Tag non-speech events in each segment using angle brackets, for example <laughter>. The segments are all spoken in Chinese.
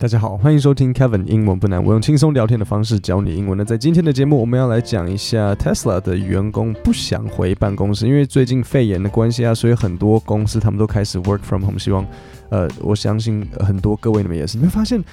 大家好，欢迎收听 Kevin 英文不难，我用轻松聊天的方式教你英文。那在今天的节目，我们要来讲一下 Tesla 的员工不想回办公室，因为最近肺炎的关系啊，所以很多公司他们都开始 work from home。希望，呃，我相信很多各位你们也是，你会发现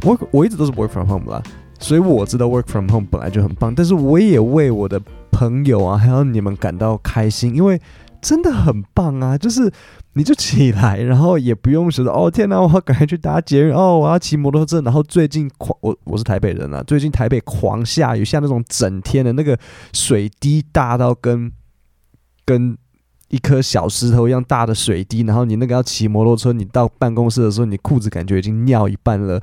work 我一直都是 work from home 啦，所以我知道 work from home 本来就很棒，但是我也为我的朋友啊，还有你们感到开心，因为真的很棒啊，就是。你就起来，然后也不用说哦天哪，我要赶快去搭捷运哦，我要骑摩托车。然后最近狂，我我是台北人啊，最近台北狂下雨，像那种整天的那个水滴大到跟跟一颗小石头一样大的水滴。然后你那个要骑摩托车，你到办公室的时候，你裤子感觉已经尿一半了。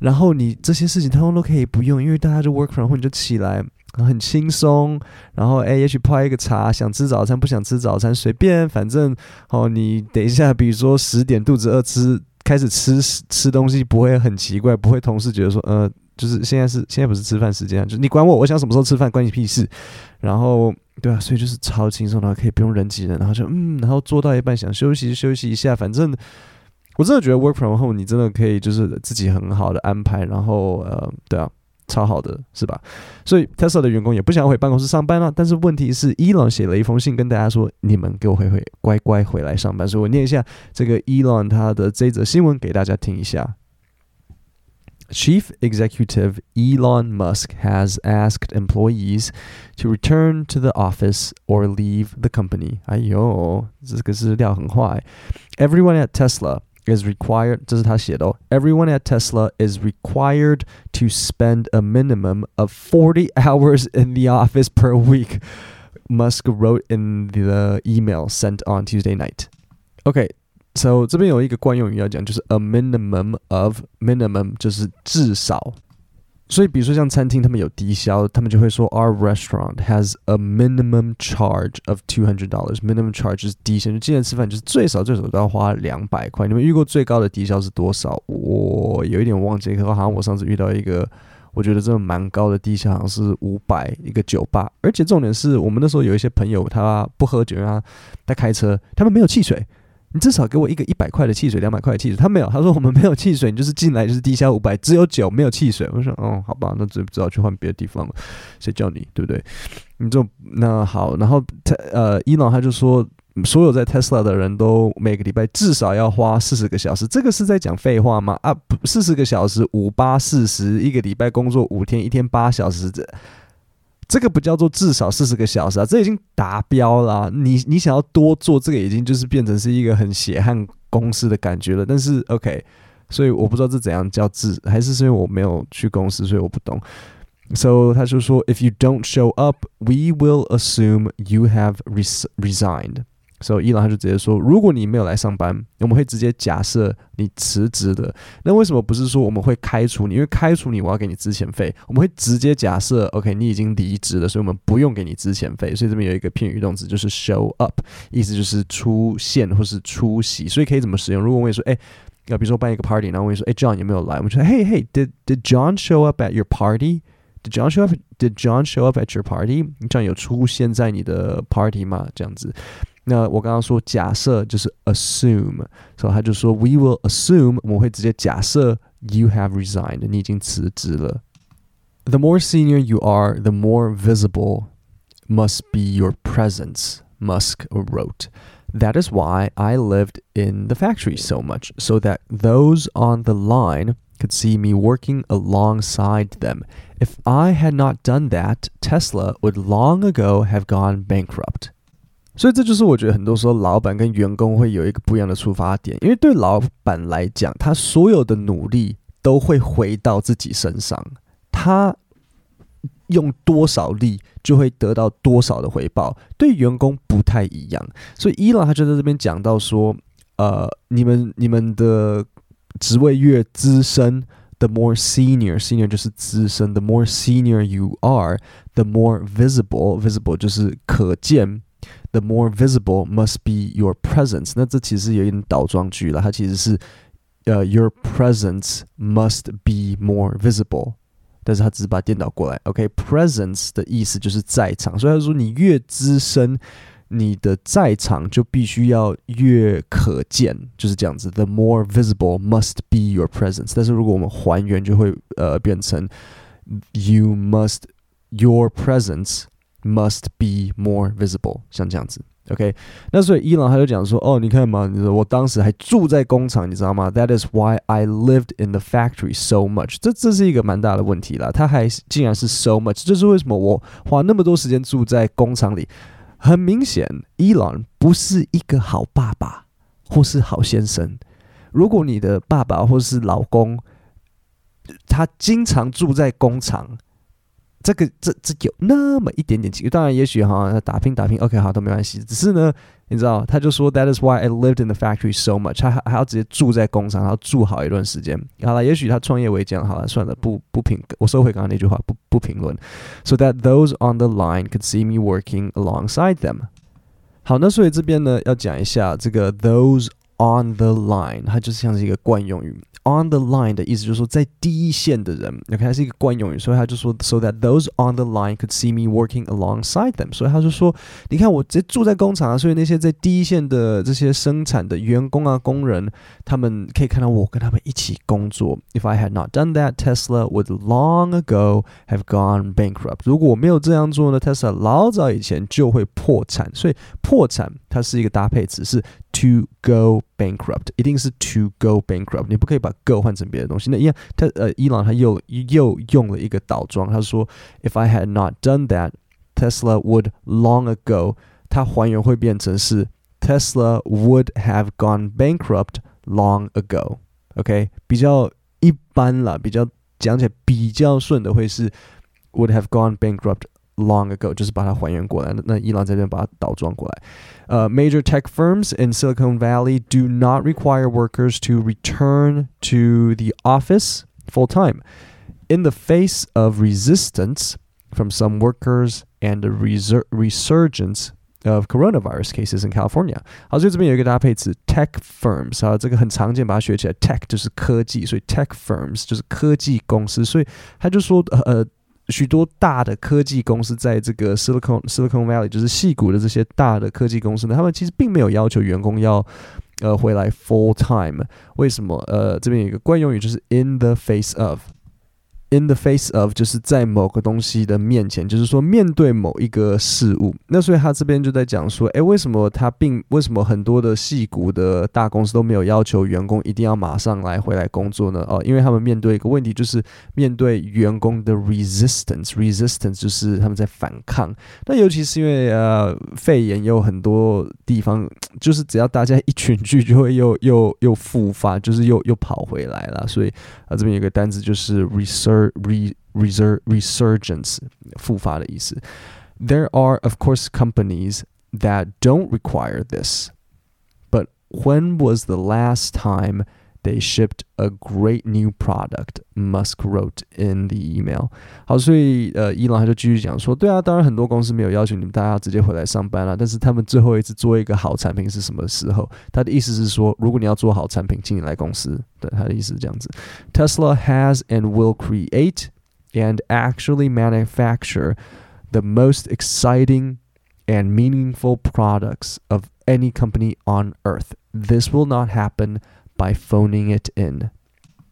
然后你这些事情通通都可以不用，因为大家就 work from home，你就起来。很轻松，然后哎，也许泡一个茶，想吃早餐不想吃早餐随便，反正哦，你等一下，比如说十点肚子饿吃开始吃吃东西不会很奇怪，不会同事觉得说呃，就是现在是现在不是吃饭时间，就是你管我，我想什么时候吃饭关你屁事。然后对啊，所以就是超轻松的，然后可以不用人挤人，然后就嗯，然后做到一半想休息休息一下，反正我真的觉得 work from home 你真的可以就是自己很好的安排，然后呃，对啊。超好的，是吧？所以 Tesla 的员工也不想回办公室上班了。但是问题是，Elon 写了一封信跟大家说：“你们给我回回，乖乖回来上班。”所以我念一下这个 Elon 他的这则新闻给大家听一下。Chief Executive Elon Musk has asked employees to return to the office or leave the company。哎呦，这个是料很坏。Everyone at Tesla。is required，这是他写的哦。Everyone at Tesla is required to spend a minimum of forty <laughs> hours in the office per week. Musk wrote in the email sent on Tuesday night. Okay, so 这边有一个惯用语要讲，就是 a minimum of minimum，就是至少。 所以，比如说像餐厅，他们有低消，他们就会说，Our restaurant has a minimum charge of two hundred dollars. Minimum charge 是低消，就今天吃饭就是最少最少都要花两百块。你们遇过最高的低消是多少？我有一点忘记，可好像我上次遇到一个，我觉得这蛮高的低消，好像是五百一个酒吧。而且重点是我们那时候有一些朋友，他不喝酒啊，他开车，他们没有汽水。你至少给我一个一百块的汽水，两百块的汽水。他没有，他说我们没有汽水，你就是进来就是低消五百，只有酒没有汽水。我说哦，好吧，那只只好去换别的地方了。谁叫你对不对？你就那好，然后他呃，伊朗他就说，所有在 Tesla 的人都每个礼拜至少要花四十个小时。这个是在讲废话吗？啊，四十个小时，五八四十，一个礼拜工作五天，一天八小时这。这个不叫做至少四十个小时啊，这已经达标了。你你想要多做这个，已经就是变成是一个很血汗公司的感觉了。但是 OK，所以我不知道这怎样叫至，还是是因为我没有去公司，所以我不懂。So 他就说，If you don't show up, we will assume you have res resigned. 所以伊朗他就直接说，如果你没有来上班，我们会直接假设你辞职的。那为什么不是说我们会开除你？因为开除你，我要给你资遣费。我们会直接假设，OK，你已经离职了，所以我们不用给你资遣费。所以这边有一个片语动词，就是 show up，意思就是出现或是出席。所以可以怎么使用？如果我跟你说，哎，要比如说办一个 party，然后我跟你说，哎，John 有没有来？我们说，Hey Hey，Did Did John show up at your party？Did John show up？Did John show up at your party？John 有出现在你的 party 吗？这样子。那我刚刚说假设就是 assume，所以他就说 we will assume，我们会直接假设 you have resigned，你已经辞职了。The more senior you are, the more visible must be your presence, Musk wrote. That is why I lived in the factory so much, so that those on the line could see me working alongside them. If I had not done that, Tesla would long ago have gone bankrupt. 所以这就是我觉得很多时候老板跟员工会有一个不一样的出发点，因为对老板来讲，他所有的努力都会回到自己身上，他用多少力就会得到多少的回报。对员工不太一样，所以伊朗他就在这边讲到说，呃，你们你们的职位越资深，the more senior，senior 就是资深，the more senior you are，the more visible，visible 就是可见。The more visible must be your presence。那这其实有一点倒装句了，它其实是呃、uh,，your presence must be more visible，但是它只是把它颠倒过来。OK，presence、okay? 的意思就是在场，所以他说你越资深， 你的在场就必须要越可见，就是这样子。The more visible must be your presence。但是如果我们还原，就会呃变成 You must your presence must be more visible，像这样子。OK，那所以伊朗他就讲说，哦，你看嘛，你说我当时还住在工厂，你知道吗？That is why I lived in the factory so much。这这是一个蛮大的问题啦。他还竟然是 so much，这是为什么我花那么多时间住在工厂里？很明显，伊朗不是一个好爸爸或是好先生。如果你的爸爸或是老公，他经常住在工厂。这个这这有那么一点点机会，当然也许哈打拼打拼，OK 好都没关系。只是呢，你知道，他就说 That is why I lived in the factory so much。他还还要直接住在工厂，然后住好一段时间。好了，也许他创业维艰，好了，算了，不不评，我收回刚刚那句话，不不评论。So that those on the line could see me working alongside them。好，那所以这边呢要讲一下这个 those on the line，它就像是一个惯用语。On the line 的意思就是说，在第一线的人，OK，它是一个惯用语，所以他就说，so that those on the line could see me working alongside them。所以他就说，你看我直接住在工厂啊，所以那些在第一线的这些生产的员工啊、工人，他们可以看到我跟他们一起工作。If I had not done that, Tesla would long ago have gone bankrupt。如果我没有这样做呢，Tesla 老早以前就会破产。所以破产它是一个搭配词，是 to go bankrupt，一定是 to go bankrupt。你不可以把 go 换成别的东西，那一样，他呃，伊朗他又又用了一个倒装，他说，If I had not done that, Tesla would long ago，它还原会变成是 Tesla would have gone bankrupt long ago。OK，比较一般啦，比较讲起来比较顺的会是 would have gone bankrupt。 Long ago，就是把它还原过来。那伊朗这边把它倒装过来。呃、uh,，Major tech firms in Silicon Valley do not require workers to return to the office full time. In the face of resistance from some workers and the resur resurgence of coronavirus cases in California，好，所以这边有一个搭配词 tech firms，啊，这个很常见，把它学起来。tech 就是科技，所以 tech firms 就是科技公司，所以他就说，呃。 许多大的科技公司在这个 Silicon Silicon Valley，就是戏谷的这些大的科技公司呢，他们其实并没有要求员工要呃回来 full time。为什么？呃，这边有一个惯用语，就是 in the face of。In the face of 就是在某个东西的面前，就是说面对某一个事物。那所以他这边就在讲说，诶，为什么他并为什么很多的矽谷的大公司都没有要求员工一定要马上来回来工作呢？哦，因为他们面对一个问题，就是面对员工的 resistance，resistance 就是他们在反抗。那尤其是因为呃肺炎，有很多地方就是只要大家一群聚，就会又又又复发，就是又又跑回来了。所以啊，这边有个单子就是 research。re reser resurgence 复发的意思。There are of course companies that don't require this, but when was the last time they shipped a great new product? Musk wrote in the email. 好，所以呃，伊朗他就继续讲说，对啊，当然很多公司没有要求你们大家直接回来上班了，但是他们最后一次做一个好产品是什么时候？他的意思是说，如果你要做好产品，请你来公司。对，他的意思是这样子。Tesla has <laughs> and will create and actually manufacture the most exciting and meaningful products of any company on earth. This will not happen by phoning it in.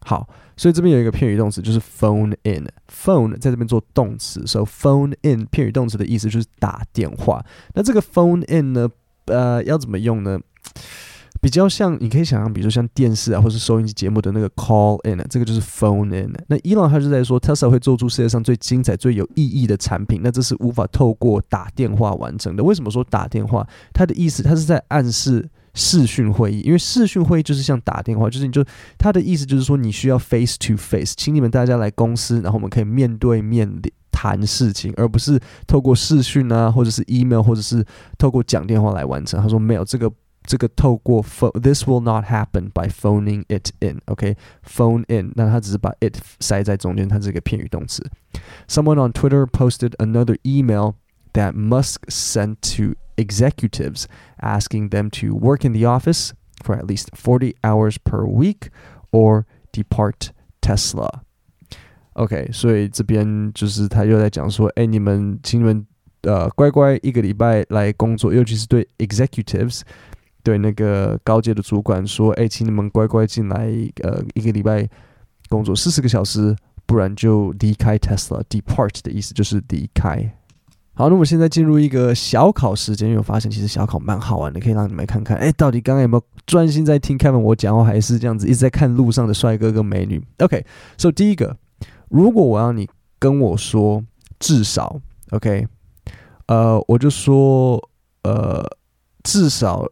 好，所以这边有一个片语动词，就是 phone in。phone 在这边做动词，所以 phone in 片语动词的意思就是打电话。那这个 phone in 呢，呃，要怎么用呢？比较像，你可以想象，比如说像电视啊，或是收音机节目的那个 call in，这个就是 phone in。那伊朗他就在说，Tesla 会做出世界上最精彩、最有意义的产品，那这是无法透过打电话完成的。为什么说打电话？他的意思，他是在暗示视讯会议，因为视讯会议就是像打电话，就是你就他的意思就是说，你需要 face to face，请你们大家来公司，然后我们可以面对面谈事情，而不是透过视讯啊，或者是 email，或者是透过讲电话来完成。他说没有这个。这个透过 phone，this will not happen by phoning it in。OK，phone in，那他只是把 it 塞在中间，它是一个片语动词。Someone on Twitter posted another email that Musk sent to executives asking them to work in the office for at least forty hours per week or depart Tesla。OK，所以这边就是他又在讲说，哎，你们，请你们。 呃乖乖一个礼拜来工作，尤其是对 executives，对那个高阶的主管说，哎，请你们乖乖进来，呃，一个礼拜工作四十个小时，不然就离开 Tesla。Depart 的意思就是离开。 好，那我们现在进入一个小考时间，因为我发现其实小考蛮好玩的，可以让你们看看，哎，到底刚刚有没有专心在听 Kevin 我讲话，还是这样子一直在看路上的帅哥跟美女？OK，so、第一个，如果我要你跟我说至少，OK，呃，我就说，呃，至少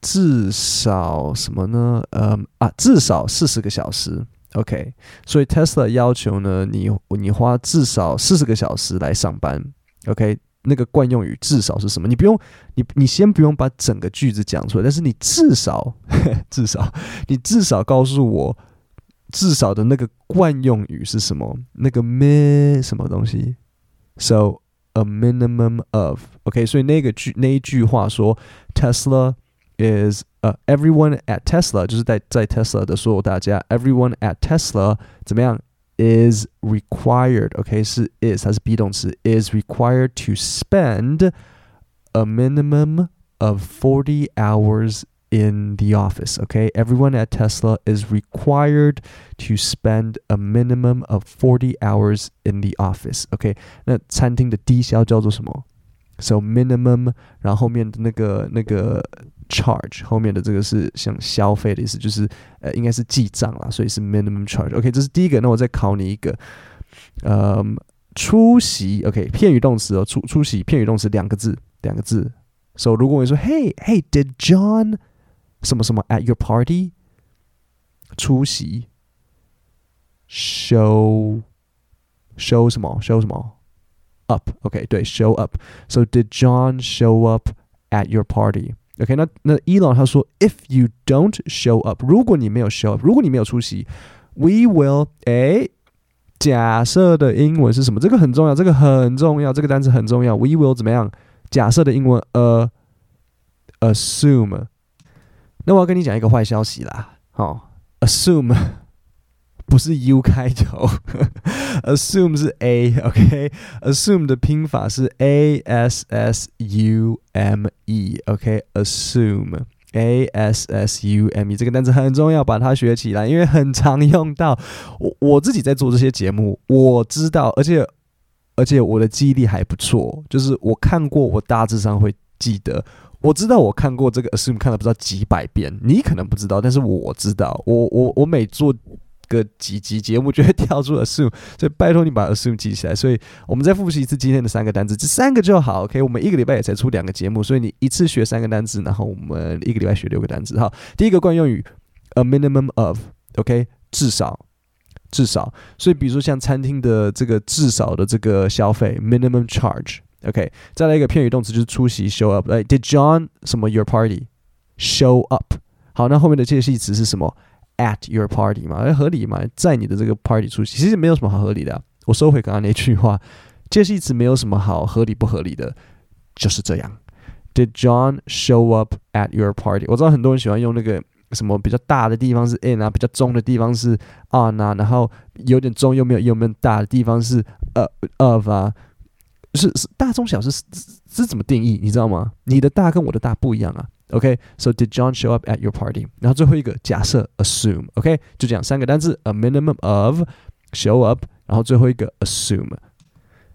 至少什么呢？呃啊，至少四十个小时，OK，所以 Tesla 要求呢，你你花至少四十个小时来上班。OK，那个惯用语至少是什么？你不用，你你先不用把整个句子讲出来，但是你至少 <laughs> 至少你至少告诉我至少的那个惯用语是什么？那个 min 什么东西？So a minimum of OK，所以那个句那一句话说 Tesla is 呃、everyone at Tesla 就是在在 Tesla 的所有大家 everyone at Tesla 怎么样 ？is required, okay, 是 is 它是 be 动词 is required to spend a minimum of 40 hours in the office, okay? Everyone at Tesla is required to spend a minimum of 40 hours in the office, okay? 那餐厅的低消叫做什么 ？So minimum，然后后面的那个那个。charge 后面的这个是像消费的意思，就是呃应该是记账啦，所以是 minimum charge。OK，这是第一个。那我再考你一个，嗯，出席。OK，片语动词哦，出出席片语动词两个字，两个字。So 如果我说 Hey Hey，did John 什么什么 at your party 出席？Show show 什么？Show 什么 ？Up。OK，对，show up。So did John show up at your party？OK，那那 Elon 他说，If you don't show up，如果你没有 show up，如果你没有出席，We will，哎，假设的英文是什么？这个很重要，这个很重要，这个单词很重要。We will 怎么样？假设的英文呃，assume。那我要跟你讲一个坏消息啦，好，哦，assume。 不是 U 开头，<laughs> assume 是 A，OK，assume、的拼法是 A S S U M E，OK，assume，A S S U M E，这个单词很重要，把它学起来，因为很常用到。我我自己在做这些节目，我知道，而且而且我的记忆力还不错，就是我看过，我大致上会记得。我知道我看过这个 assume 看了不知道几百遍，你可能不知道，但是我知道，我我我每做。个几集节目就会跳出 assume，所以拜托你把 assume 记起来。所以我们再复习一次今天的三个单词，这三个就好。OK，我们一个礼拜也才出两个节目，所以你一次学三个单词，然后我们一个礼拜学六个单词。好，第一个惯用语 a minimum of，OK，至少，至少。所以比如说像餐厅的这个至少的这个消费 minimum charge，OK。再来一个片语动词就是出席 show up，哎，Did John 什么 your party show up？好，那后面的介系词是什么？At your party 嘛，合理嘛，在你的这个 party 出席，其实没有什么好合理的。我收回刚刚那句话，介系词没有什么好合理不合理的，就是这样。Did John show up at your party？我知道很多人喜欢用那个什么比较大的地方是 in 啊，比较中的地方是 on 啊，然后有点中又没有又没有大的地方是呃 of 啊，是是大中小是是是怎么定义？你知道吗？你的大跟我的大不一样啊。OK，so、okay? did John show up at your party？然后最后一个假设 assume，OK，、okay? 就这样三个单词 a minimum of show up，然后最后一个 assume。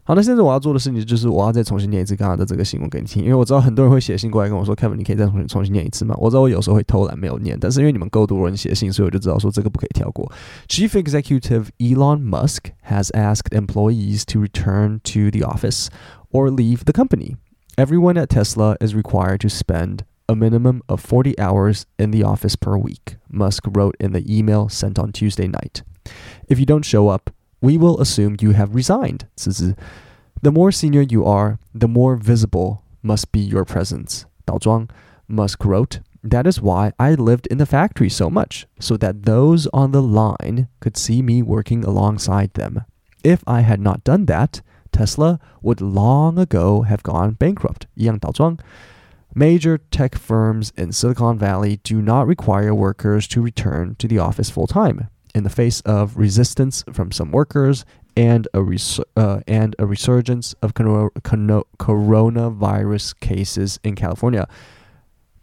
好，那现在我要做的事情就是我要再重新念一次刚刚的这个新闻给你听，因为我知道很多人会写信过来跟我说，Kevin，你可以再重新重新念一次吗？我知道我有时候会偷懒没有念，但是因为你们够多人写信，所以我就知道说这个不可以跳过。Chief Executive Elon Musk has asked employees to return to the office or leave the company. Everyone at Tesla is required to spend a minimum of 40 hours in the office per week, Musk wrote in the email sent on Tuesday night. If you don't show up, we will assume you have resigned. The more senior you are, the more visible must be your presence. Dao Zhuang, Musk wrote, That is why I lived in the factory so much, so that those on the line could see me working alongside them. If I had not done that, Tesla would long ago have gone bankrupt. 一样，Dao Zhuang Major tech firms in Silicon Valley do not require workers to return to the office full time. In the face of resistance from some workers, and a resur uh, and a resurgence of coronavirus cases in California。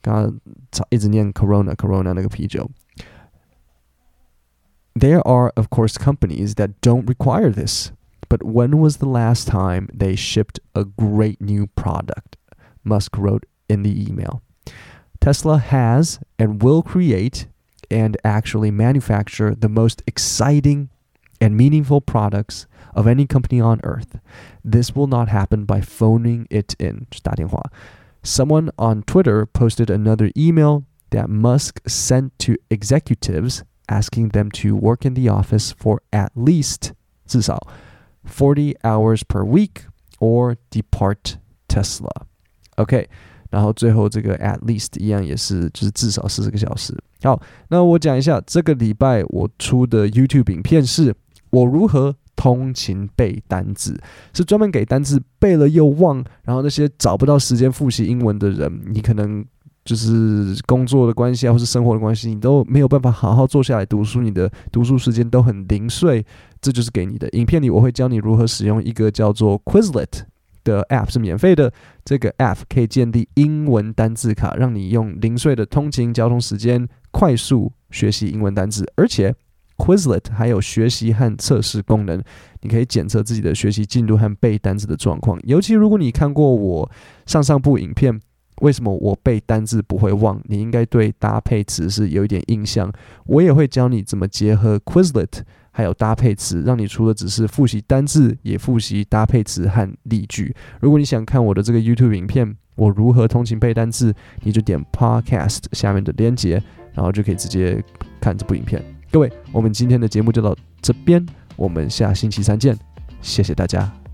刚刚一直念 corona corona 那个啤酒。There are, of course, companies that don't require this. But when was the last time they shipped a great new product? Musk wrote in the email. Tesla has and will create and actually manufacture the most exciting and meaningful products of any company on earth. This will not happen by phoning it in. Someone on Twitter posted another email that Musk sent to executives asking them to work in the office for at least 至少 forty hours per week or depart Tesla. OK，然后最后这个 at least 一样也是就是至少四十个小时。好，那我讲一下这个礼拜我出的 YouTube 影片是我如何通勤背单字，是专门给单字背了又忘，然后那些找不到时间复习英文的人，你可能。就是工作的关系啊，或是生活的关系，你都没有办法好好坐下来读书，你的读书时间都很零碎。这就是给你的影片里，我会教你如何使用一个叫做 Quizlet 的 App，是免费的。这个 App 可以建立英文单字卡，让你用零碎的通勤交通时间快速学习英文单字。而且 Quizlet 还有学习和测试功能，你可以检测自己的学习进度和背单词的状况。尤其如果你看过我上上部影片。为什么我背单字不会忘？你应该对搭配词是有一点印象。我也会教你怎么结合 Quizlet 还有搭配词，让你除了只是复习单字，也复习搭配词和例句。如果你想看我的这个 YouTube 影片，我如何通勤背单字，你就点 Podcast 下面的链接，然后就可以直接看这部影片。各位，我们今天的节目就到这边，我们下星期三见，谢谢大家。